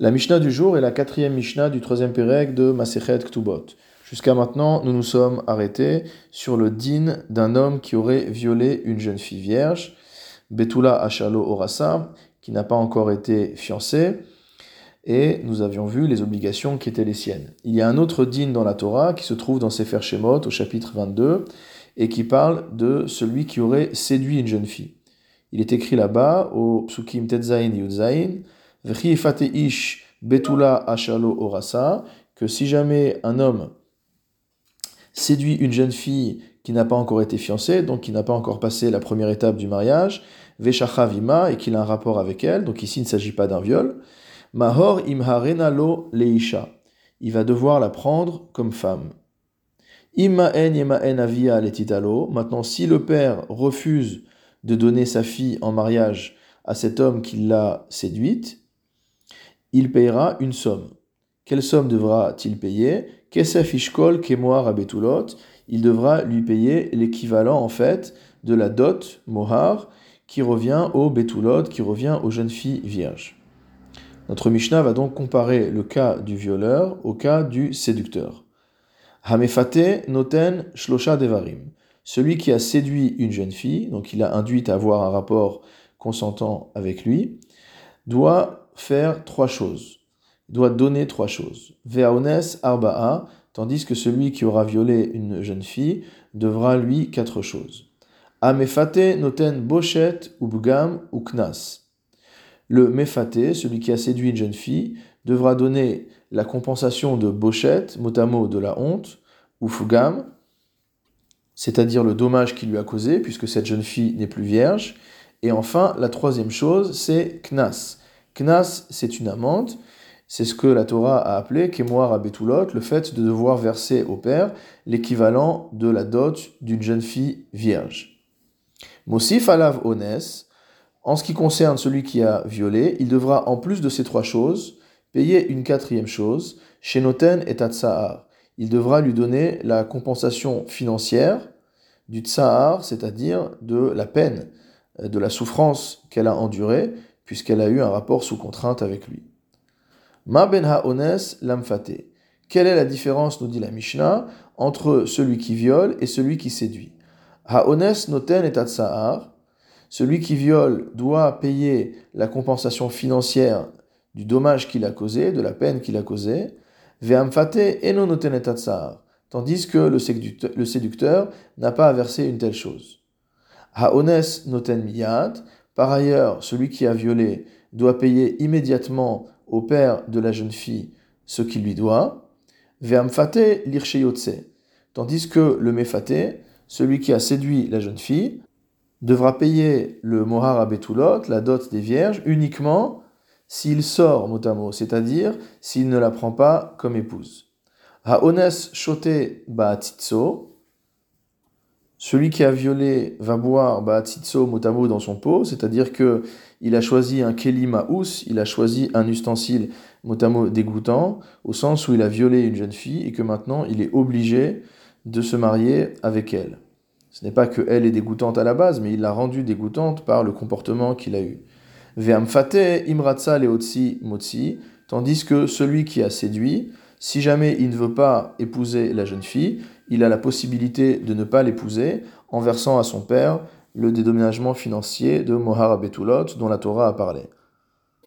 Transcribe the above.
La Mishnah du jour est la quatrième Mishnah du troisième Pérec de Masechet Ktubot. Jusqu'à maintenant, nous nous sommes arrêtés sur le din d'un homme qui aurait violé une jeune fille vierge, Betula Ashalo Orasa, qui n'a pas encore été fiancée, et nous avions vu les obligations qui étaient les siennes. Il y a un autre din dans la Torah qui se trouve dans Sefer Shemot au chapitre 22 et qui parle de celui qui aurait séduit une jeune fille. Il est écrit là-bas au Psukim Tetzain Yudzain, ish betula ashalo orasa, que si jamais un homme séduit une jeune fille qui n'a pas encore été fiancée, donc qui n'a pas encore passé la première étape du mariage, vima, et qu'il a un rapport avec elle, donc ici il ne s'agit pas d'un viol, mahor leisha, il va devoir la prendre comme femme. Maintenant si le père refuse de donner sa fille en mariage à cet homme qui l'a séduite, il payera une somme. Quelle somme devra-t-il payer? Kemoar abetulot. Il devra lui payer l'équivalent en fait de la dot mohar qui revient au betulot, qui revient aux jeunes filles vierges. Notre Mishnah va donc comparer le cas du violeur au cas du séducteur. Hamefate noten shlosha devarim. Celui qui a séduit une jeune fille, donc il a induit à avoir un rapport consentant avec lui, doit faire trois choses. Il doit donner trois choses. Veaones arba'a, tandis que celui qui aura violé une jeune fille devra lui quatre choses. Amefate noten bochet ou bugam ou knas. Le mefate, celui qui a séduit une jeune fille, devra donner la compensation de bochet, mot de la honte, ou fugam, c'est-à-dire le dommage qu'il lui a causé, puisque cette jeune fille n'est plus vierge. Et enfin, la troisième chose, c'est knas. Knas, c'est une amende. C'est ce que la Torah a appelé Kemoar à Betulot, le fait de devoir verser au père l'équivalent de la dot d'une jeune fille vierge. Mosif alav ones, en ce qui concerne celui qui a violé, il devra, en plus de ces trois choses, payer une quatrième chose, Shenoten et Tatsahar. Il devra lui donner la compensation financière du tsahar, c'est-à-dire de la peine, de la souffrance qu'elle a endurée, puisqu'elle a eu un rapport sous contrainte avec lui. Ma ben ha'ones lamfate. Quelle est la différence, nous dit la Mishnah, entre celui qui viole et celui qui séduit? Ha'ones noten et atsa'ar. Celui qui viole doit payer la compensation financière du dommage qu'il a causé, de la peine qu'il a causée. Ve'amfate eno noten et Tandis que le séducteur n'a pas à verser une telle chose. Ha'ones noten miyad. Par ailleurs, celui qui a violé doit payer immédiatement au père de la jeune fille ce qu'il lui doit. Ve'amfate. Tandis que le mefate, celui qui a séduit la jeune fille, devra payer le mohar abetulot, la dot des vierges, uniquement s'il sort motamo, c'est-à-dire s'il ne la prend pas comme épouse. Ha'ones shote celui qui a violé va boire Baatsitso Motamo dans son pot, c'est-à-dire que il a choisi un Keli Maous, il a choisi un ustensile Motamo dégoûtant, au sens où il a violé une jeune fille et que maintenant il est obligé de se marier avec elle. Ce n'est pas que elle est dégoûtante à la base, mais il l'a rendue dégoûtante par le comportement qu'il a eu. Ve'amfate imratsa leotsi motsi, tandis que celui qui a séduit, si jamais il ne veut pas épouser la jeune fille, il a la possibilité de ne pas l'épouser en versant à son père le dédommagement financier de Mohar Betulot dont la Torah a parlé.